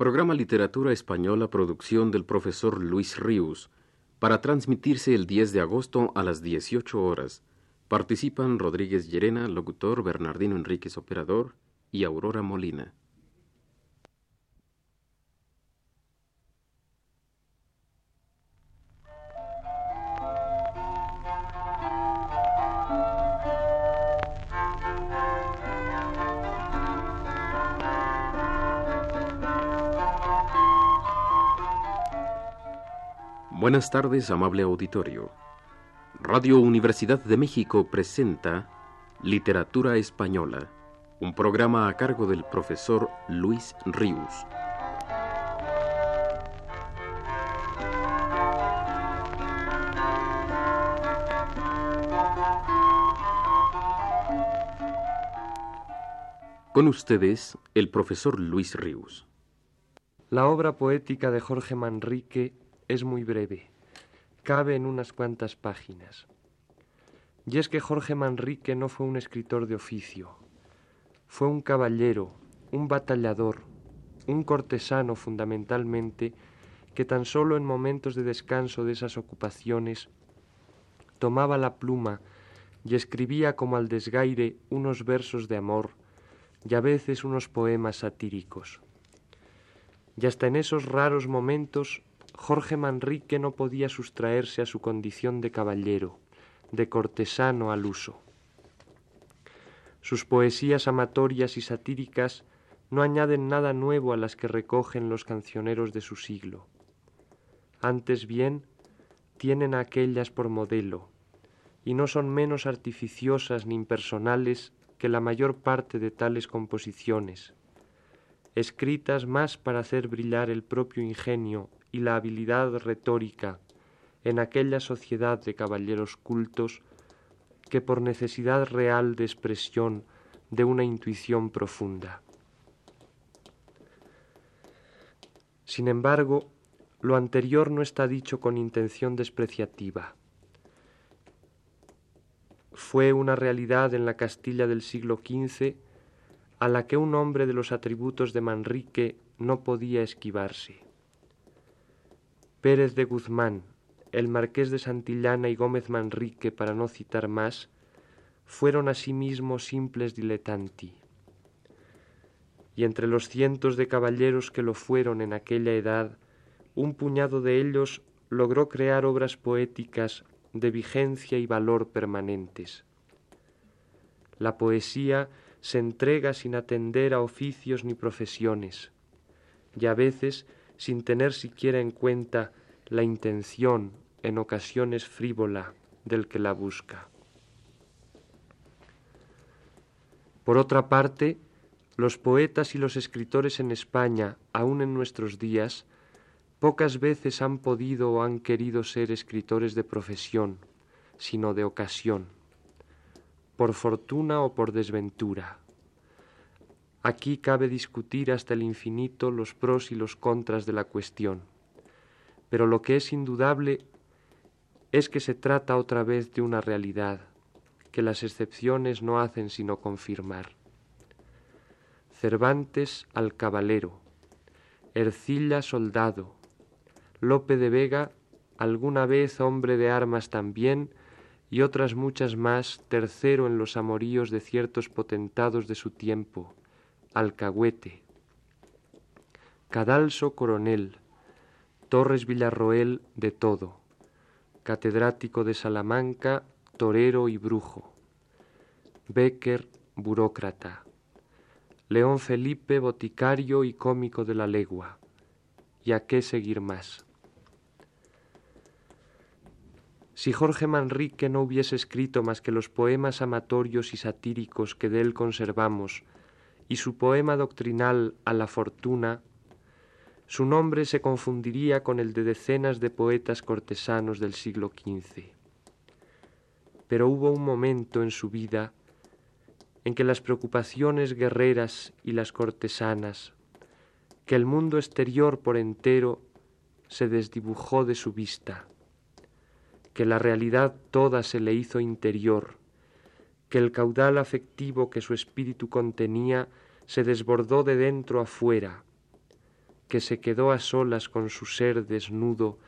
Programa Literatura Española, producción del profesor Luis Ríos, para transmitirse el 10 de agosto a las 18 horas. Participan Rodríguez Llerena, locutor, Bernardino Enríquez, operador, y Aurora Molina. Buenas tardes, amable auditorio. Radio Universidad de México presenta Literatura Española, un programa a cargo del profesor Luis Ríos. Con ustedes, el profesor Luis Ríos. La obra poética de Jorge Manrique es muy breve, cabe en unas cuantas páginas. Y es que Jorge Manrique no fue un escritor de oficio, fue un caballero, un batallador, un cortesano fundamentalmente, que tan solo en momentos de descanso de esas ocupaciones tomaba la pluma y escribía como al desgaire unos versos de amor y a veces unos poemas satíricos. Y hasta en esos raros momentos Jorge Manrique no podía sustraerse a su condición de caballero, de cortesano al uso. Sus poesías amatorias y satíricas no añaden nada nuevo a las que recogen los cancioneros de su siglo. Antes bien, tienen a aquellas por modelo, y no son menos artificiosas ni impersonales que la mayor parte de tales composiciones, escritas más para hacer brillar el propio ingenio y la habilidad retórica en aquella sociedad de caballeros cultos que por necesidad real de expresión de una intuición profunda. Sin embargo, lo anterior no está dicho con intención despreciativa. Fue una realidad en la Castilla del siglo XV a la que un hombre de los atributos de Manrique no podía esquivarse. Pérez de Guzmán, el marqués de Santillana y Gómez Manrique, para no citar más, fueron asimismo simples diletanti. Y entre los cientos de caballeros que lo fueron en aquella edad, un puñado de ellos logró crear obras poéticas de vigencia y valor permanentes. La poesía se entrega sin atender a oficios ni profesiones, y a veces sin tener siquiera en cuenta la intención, en ocasiones frívola, del que la busca. Por otra parte, los poetas y los escritores en España, aun en nuestros días, pocas veces han podido o han querido ser escritores de profesión, sino de ocasión, por fortuna o por desventura. Aquí cabe discutir hasta el infinito los pros y los contras de la cuestión, pero lo que es indudable es que se trata otra vez de una realidad que las excepciones no hacen sino confirmar. Cervantes al cabalero, Ercilla soldado, Lope de Vega alguna vez hombre de armas también, y otras muchas más tercero en los amoríos de ciertos potentados de su tiempo, Alcahuete, Cadalso coronel, Torres Villarroel de todo, catedrático de Salamanca, torero y brujo, Becker, burócrata, León Felipe, boticario y cómico de la legua, y a qué seguir más. Si Jorge Manrique no hubiese escrito más que los poemas amatorios y satíricos que de él conservamos, y su poema doctrinal a la fortuna, su nombre se confundiría con el de decenas de poetas cortesanos del siglo XV. Pero hubo un momento en su vida en que las preocupaciones guerreras y las cortesanas, que el mundo exterior por entero se desdibujó de su vista, que la realidad toda se le hizo interior, que el caudal afectivo que su espíritu contenía se desbordó de dentro a fuera, que se quedó a solas con su ser desnudo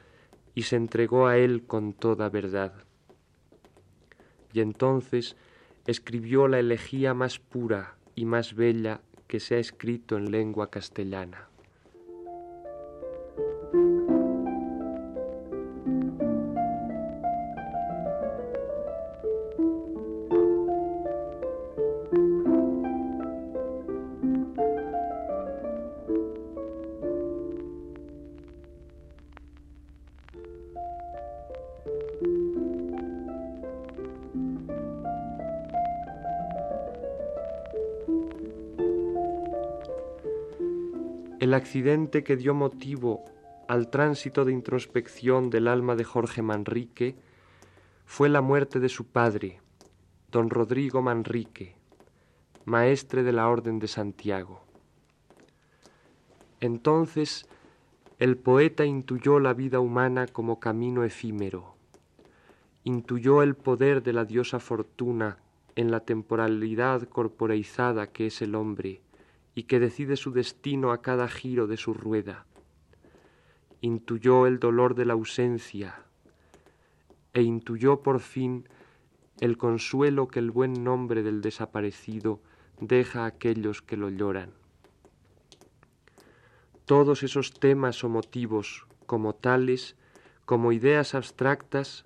y se entregó a él con toda verdad. Y entonces escribió la elegía más pura y más bella que se ha escrito en lengua castellana. El accidente que dio motivo al tránsito de introspección del alma de Jorge Manrique fue la muerte de su padre, don Rodrigo Manrique, maestre de la Orden de Santiago. Entonces el poeta intuyó la vida humana como camino efímero, intuyó el poder de la diosa fortuna en la temporalidad corporeizada que es el hombre, y que decide su destino a cada giro de su rueda. Intuyó el dolor de la ausencia e intuyó por fin el consuelo que el buen nombre del desaparecido deja a aquellos que lo lloran. Todos esos temas o motivos, como tales, como ideas abstractas,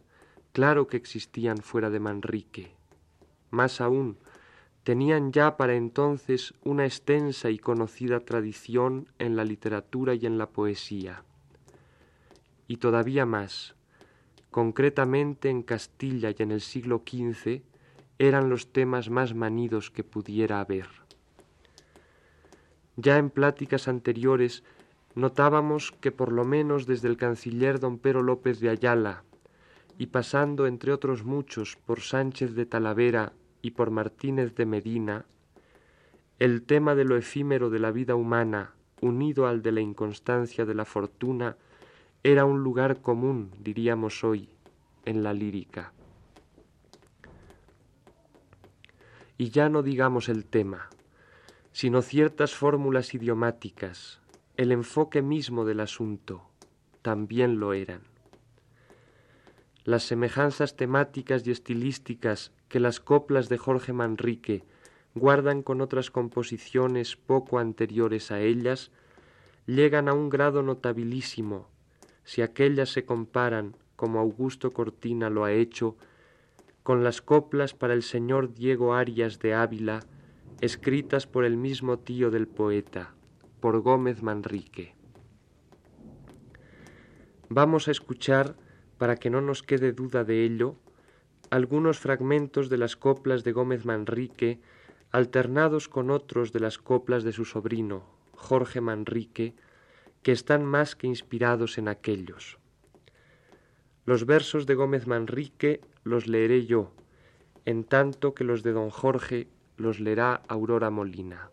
claro que existían fuera de Manrique. Más aún, tenían ya para entonces una extensa y conocida tradición en la literatura y en la poesía. Y todavía más, concretamente en Castilla y en el siglo XV, eran los temas más manidos que pudiera haber. Ya en pláticas anteriores notábamos que por lo menos desde el canciller don Pero López de Ayala, y pasando entre otros muchos por Sánchez de Talavera y por Martínez de Medina, el tema de lo efímero de la vida humana, unido al de la inconstancia de la fortuna, era un lugar común, diríamos hoy, en la lírica. Y ya no digamos el tema, sino ciertas fórmulas idiomáticas, el enfoque mismo del asunto, también lo eran. Las semejanzas temáticas y estilísticas que las coplas de Jorge Manrique guardan con otras composiciones poco anteriores a ellas, llegan a un grado notabilísimo, si aquellas se comparan, como Augusto Cortina lo ha hecho, con las coplas para el señor Diego Arias de Ávila, escritas por el mismo tío del poeta, por Gómez Manrique. Vamos a escuchar, para que no nos quede duda de ello, algunos fragmentos de las coplas de Gómez Manrique, alternados con otros de las coplas de su sobrino, Jorge Manrique, que están más que inspirados en aquellos. Los versos de Gómez Manrique los leeré yo, en tanto que los de don Jorge los leerá Aurora Molina.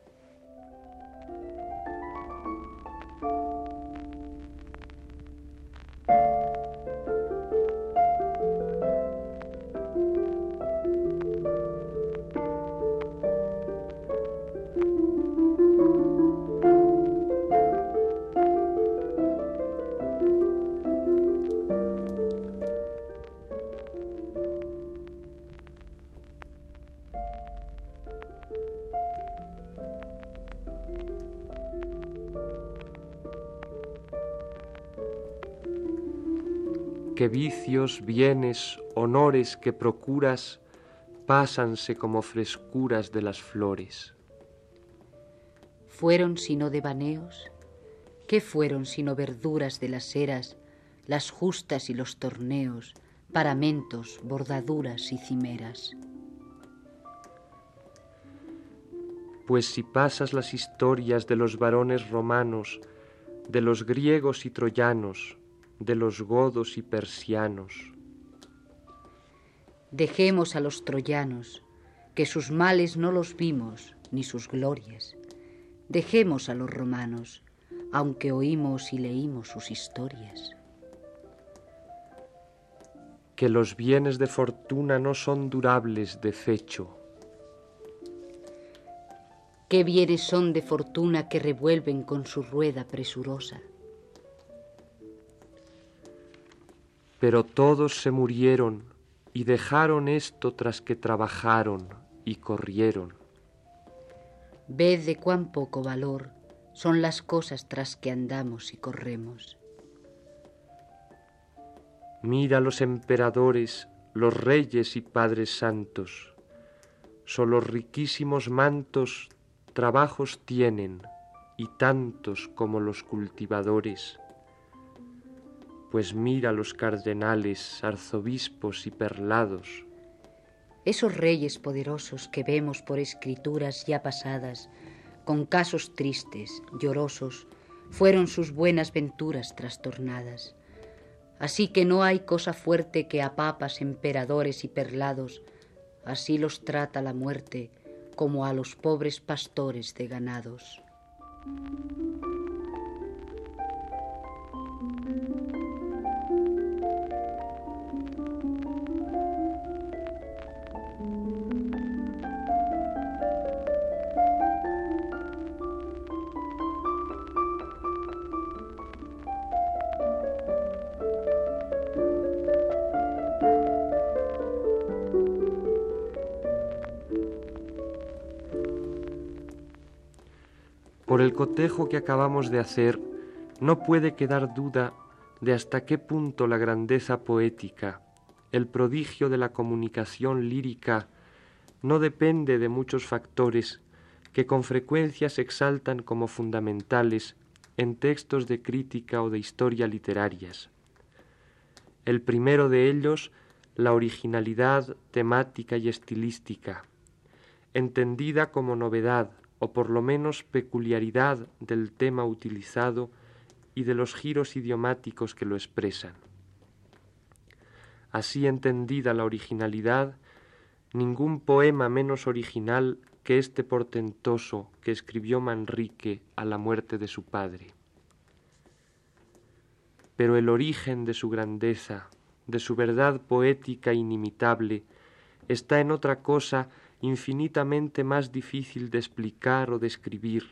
Que vicios, bienes, honores que procuras, pásanse como frescuras de las flores. Fueron sino devaneos, ¿qué fueron sino verduras de las eras, las justas y los torneos, paramentos, bordaduras y cimeras? Pues si pasas las historias de los varones romanos, de los griegos y troyanos, de los godos y persianos. Dejemos a los troyanos, que sus males no los vimos, ni sus glorias. Dejemos a los romanos, aunque oímos y leímos sus historias. Que los bienes de fortuna no son durables de fecho qué bienes son de fortuna que revuelven con su rueda presurosa. Pero todos se murieron y dejaron esto tras que trabajaron y corrieron. Ved de cuán poco valor son las cosas tras que andamos y corremos. Mira los emperadores, los reyes y padres santos, solo riquísimos mantos trabajos tienen y tantos como los cultivadores. Pues mira los cardenales, arzobispos y perlados. Esos reyes poderosos que vemos por escrituras ya pasadas, con casos tristes, llorosos, fueron sus buenas venturas trastornadas. Así que no hay cosa fuerte que a papas, emperadores y perlados, así los trata la muerte, como a los pobres pastores de ganados. Cotejo que acabamos de hacer, no puede quedar duda de hasta qué punto la grandeza poética, el prodigio de la comunicación lírica, no depende de muchos factores que con frecuencia se exaltan como fundamentales en textos de crítica o de historia literarias. El primero de ellos, la originalidad temática y estilística, entendida como novedad, o por lo menos peculiaridad del tema utilizado y de los giros idiomáticos que lo expresan. Así entendida la originalidad, ningún poema menos original que este portentoso que escribió Manrique a la muerte de su padre. Pero el origen de su grandeza, de su verdad poética inimitable, está en otra cosa infinitamente más difícil de explicar o describir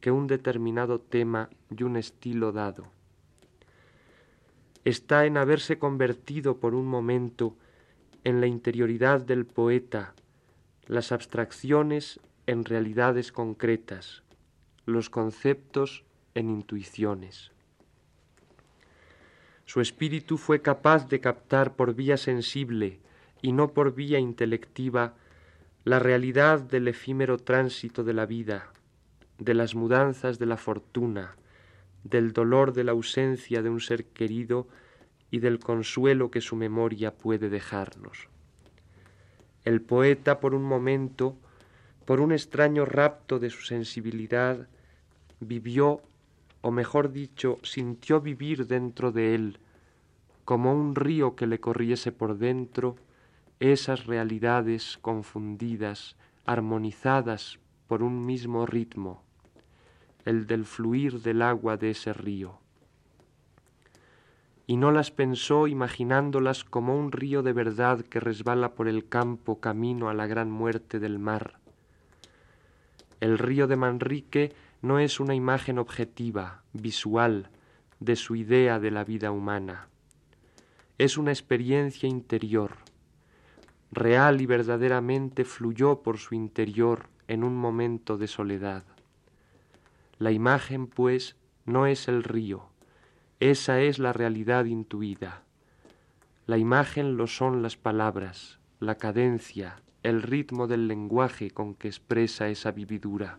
que un determinado tema y un estilo dado. Está en haberse convertido por un momento en la interioridad del poeta las abstracciones en realidades concretas, los conceptos en intuiciones. Su espíritu fue capaz de captar por vía sensible y no por vía intelectiva la realidad del efímero tránsito de la vida, de las mudanzas de la fortuna, del dolor de la ausencia de un ser querido y del consuelo que su memoria puede dejarnos. El poeta por un momento, por un extraño rapto de su sensibilidad, vivió, o mejor dicho, sintió vivir dentro de él, como un río que le corriese por dentro, esas realidades confundidas, armonizadas por un mismo ritmo, el del fluir del agua de ese río. Y no las pensó imaginándolas como un río de verdad que resbala por el campo camino a la gran muerte del mar. El río de Manrique no es una imagen objetiva, visual, de su idea de la vida humana. Es una experiencia interior, real y verdaderamente fluyó por su interior en un momento de soledad. La imagen, pues, no es el río, esa es la realidad intuida. La imagen lo son las palabras, la cadencia, el ritmo del lenguaje con que expresa esa vividura.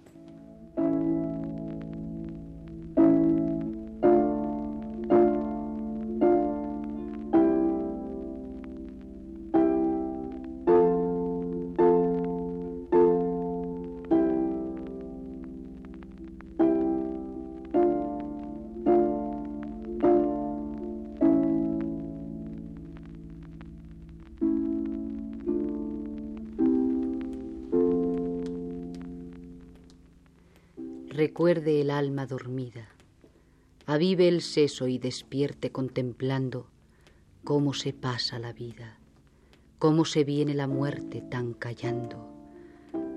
El alma dormida, avive el seso y despierte contemplando cómo se pasa la vida, cómo se viene la muerte tan callando,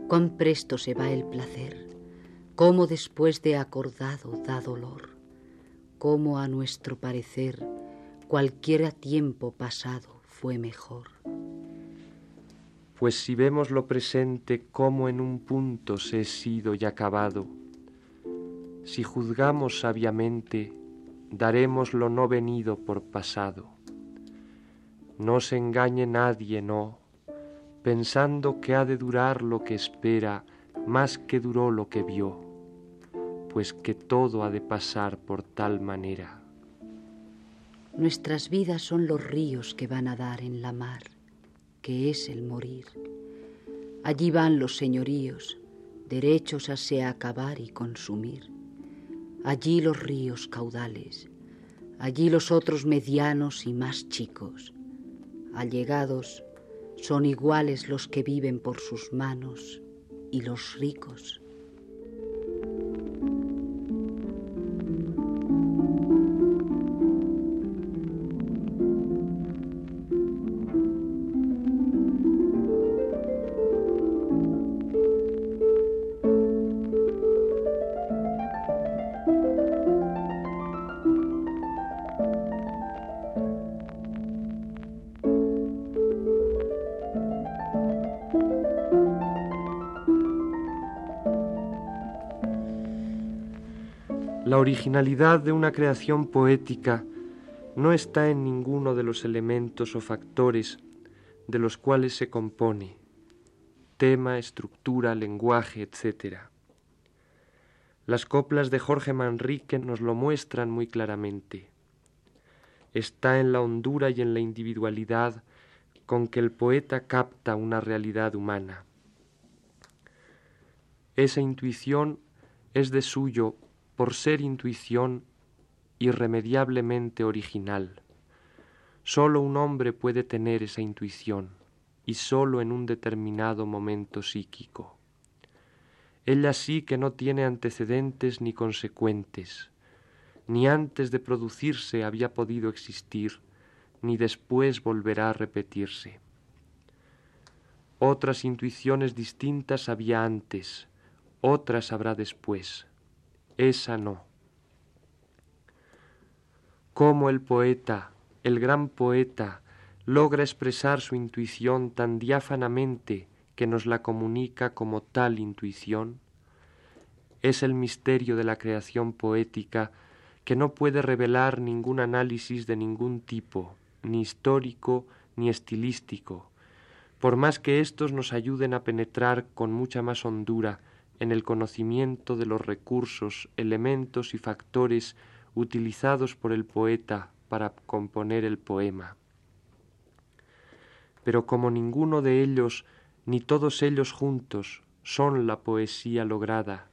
cuán presto se va el placer, cómo después de acordado da dolor, cómo a nuestro parecer cualquiera tiempo pasado fue mejor. Pues si vemos lo presente como en un punto se he sido y acabado, si juzgamos sabiamente, daremos lo no venido por pasado. No se engañe nadie, no, pensando que ha de durar lo que espera más que duró lo que vio, pues que todo ha de pasar por tal manera. Nuestras vidas son los ríos que van a dar en la mar, que es el morir. Allí van los señoríos, derechos a se acabar y consumir allí los ríos caudales, allí los otros medianos y más chicos. Allegados son iguales los que viven por sus manos y los ricos. La originalidad de una creación poética no está en ninguno de los elementos o factores de los cuales se compone, tema, estructura, lenguaje, etc. Las coplas de Jorge Manrique nos lo muestran muy claramente. Está en la hondura y en la individualidad con que el poeta capta una realidad humana. Esa intuición es de suyo por ser intuición irremediablemente original. Solo un hombre puede tener esa intuición y solo en un determinado momento psíquico. Ella sí que no tiene antecedentes ni consecuentes, ni antes de producirse había podido existir, ni después volverá a repetirse. Otras intuiciones distintas había antes, otras habrá después esa no. Cómo el poeta, el gran poeta, logra expresar su intuición tan diáfanamente que nos la comunica como tal intuición, es el misterio de la creación poética que no puede revelar ningún análisis de ningún tipo, ni histórico ni estilístico, por más que éstos nos ayuden a penetrar con mucha más hondura en el conocimiento de los recursos, elementos y factores utilizados por el poeta para componer el poema. Pero como ninguno de ellos, ni todos ellos juntos, son la poesía lograda,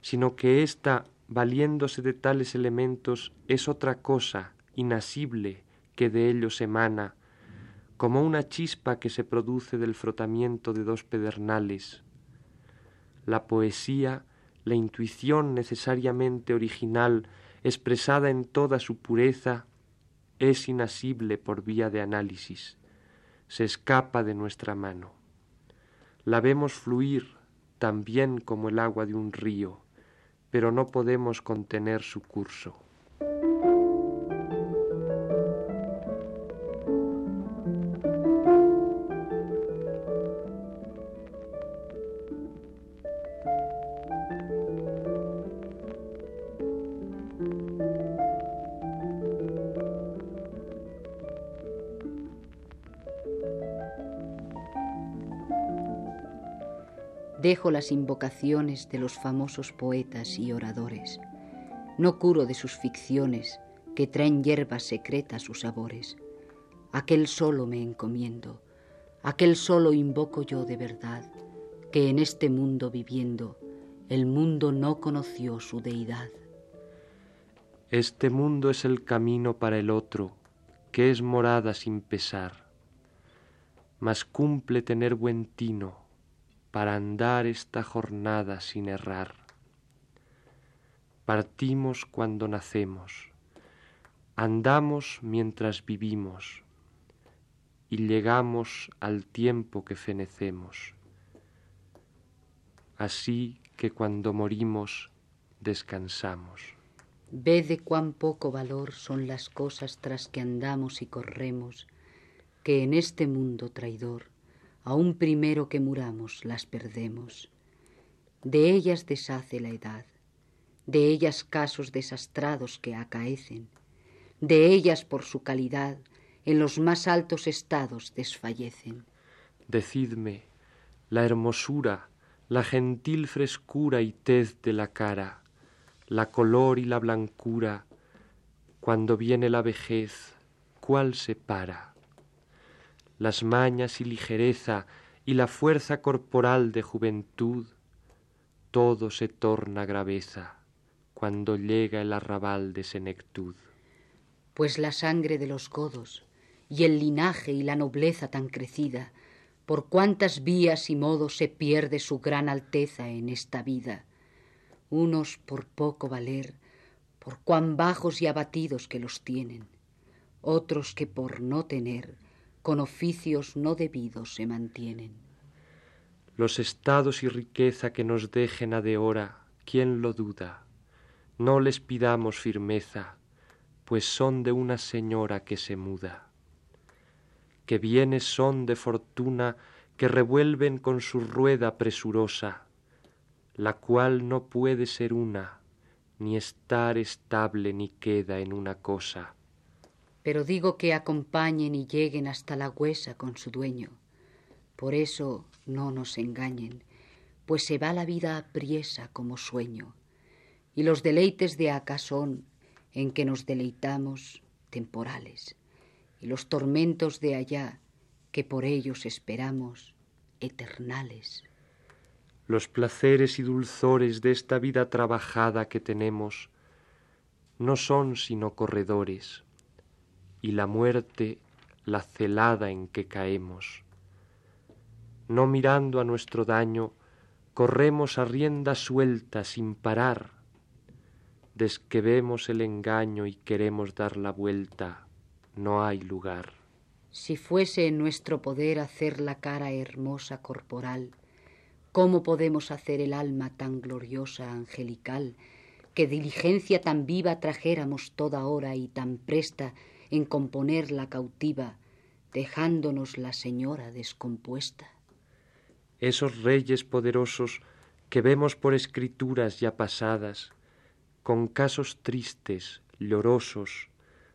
sino que ésta, valiéndose de tales elementos, es otra cosa, inasible, que de ellos emana, como una chispa que se produce del frotamiento de dos pedernales, la poesía, la intuición necesariamente original, expresada en toda su pureza, es inasible por vía de análisis, se escapa de nuestra mano. La vemos fluir también como el agua de un río, pero no podemos contener su curso. Dejo las invocaciones de los famosos poetas y oradores. No curo de sus ficciones que traen hierbas secretas sus sabores. Aquel solo me encomiendo, aquel solo invoco yo de verdad, que en este mundo viviendo, el mundo no conoció su deidad. Este mundo es el camino para el otro, que es morada sin pesar, mas cumple tener buen tino para andar esta jornada sin errar. Partimos cuando nacemos, andamos mientras vivimos y llegamos al tiempo que fenecemos. Así que cuando morimos descansamos. Ve de cuán poco valor son las cosas tras que andamos y corremos, que en este mundo traidor, aun primero que muramos, las perdemos. De ellas deshace la edad, de ellas casos desastrados que acaecen, de ellas por su calidad en los más altos estados desfallecen. Decidme, la hermosura, la gentil frescura y tez de la cara, la color y la blancura, cuando viene la vejez, ¿cuál se para? Las mañas y ligereza y la fuerza corporal de juventud, todo se torna graveza cuando llega el arrabal de senectud. Pues la sangre de los godos y el linaje y la nobleza tan crecida, por cuántas vías y modos se pierde su gran alteza en esta vida, unos por poco valer, por cuán bajos y abatidos que los tienen, otros que por no tener, con oficios no debidos se mantienen. Los estados y riqueza que nos dejen a de hora, ¿quién lo duda? No les pidamos firmeza, pues son de una señora que se muda. Que bienes son de fortuna que revuelven con su rueda presurosa, la cual no puede ser una, ni estar estable ni queda en una cosa. Pero digo que acompañen y lleguen hasta la huesa con su dueño. Por eso no nos engañen, pues se va la vida apriesa como sueño, y los deleites de acá son, en que nos deleitamos, temporales, y los tormentos de allá, que por ellos esperamos, eternales. Los placeres y dulzores de esta vida trabajada que tenemos no son sino corredores, y la muerte la celada en que caemos no mirando a nuestro daño, corremos a rienda suelta sin parar. Des que vemos el engaño y queremos dar la vuelta, no hay lugar. Si fuese en nuestro poder hacer la cara hermosa corporal, ¿cómo podemos hacer el alma tan gloriosa angelical, que diligencia tan viva trajéramos toda hora y tan presta en componer la cautiva, dejándonos la señora descompuesta? esos reyes poderosos que vemos por escrituras ya pasadas, con casos tristes, llorosos,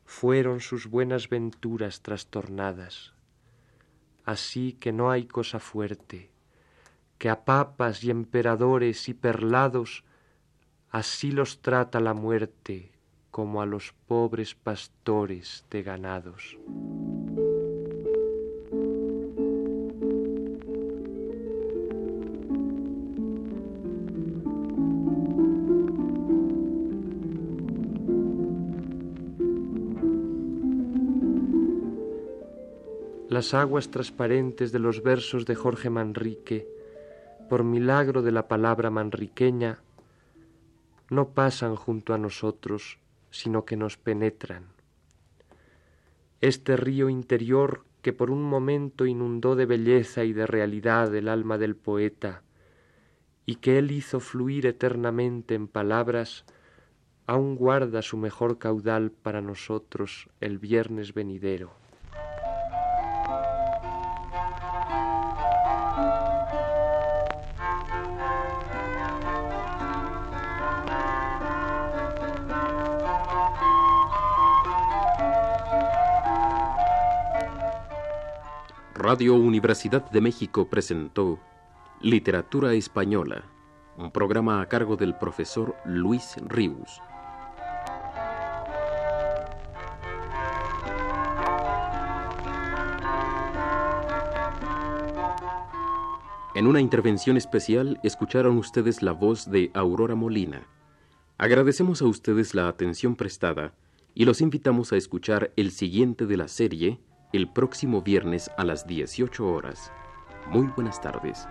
fueron sus buenas venturas trastornadas. Así que no hay cosa fuerte, que a papas y emperadores y perlados así los trata la muerte como a los pobres pastores de ganados. las aguas transparentes de los versos de Jorge Manrique, por milagro de la palabra manriqueña, no pasan junto a nosotros, sino que nos penetran. Este río interior que por un momento inundó de belleza y de realidad el alma del poeta, y que él hizo fluir eternamente en palabras, aún guarda su mejor caudal para nosotros el viernes venidero. Radio Universidad de México presentó Literatura Española, un programa a cargo del profesor Luis Ríos. En una intervención especial escucharon ustedes la voz de Aurora Molina. Agradecemos a ustedes la atención prestada y los invitamos a escuchar el siguiente de la serie el próximo viernes a las 18 horas. Muy buenas tardes.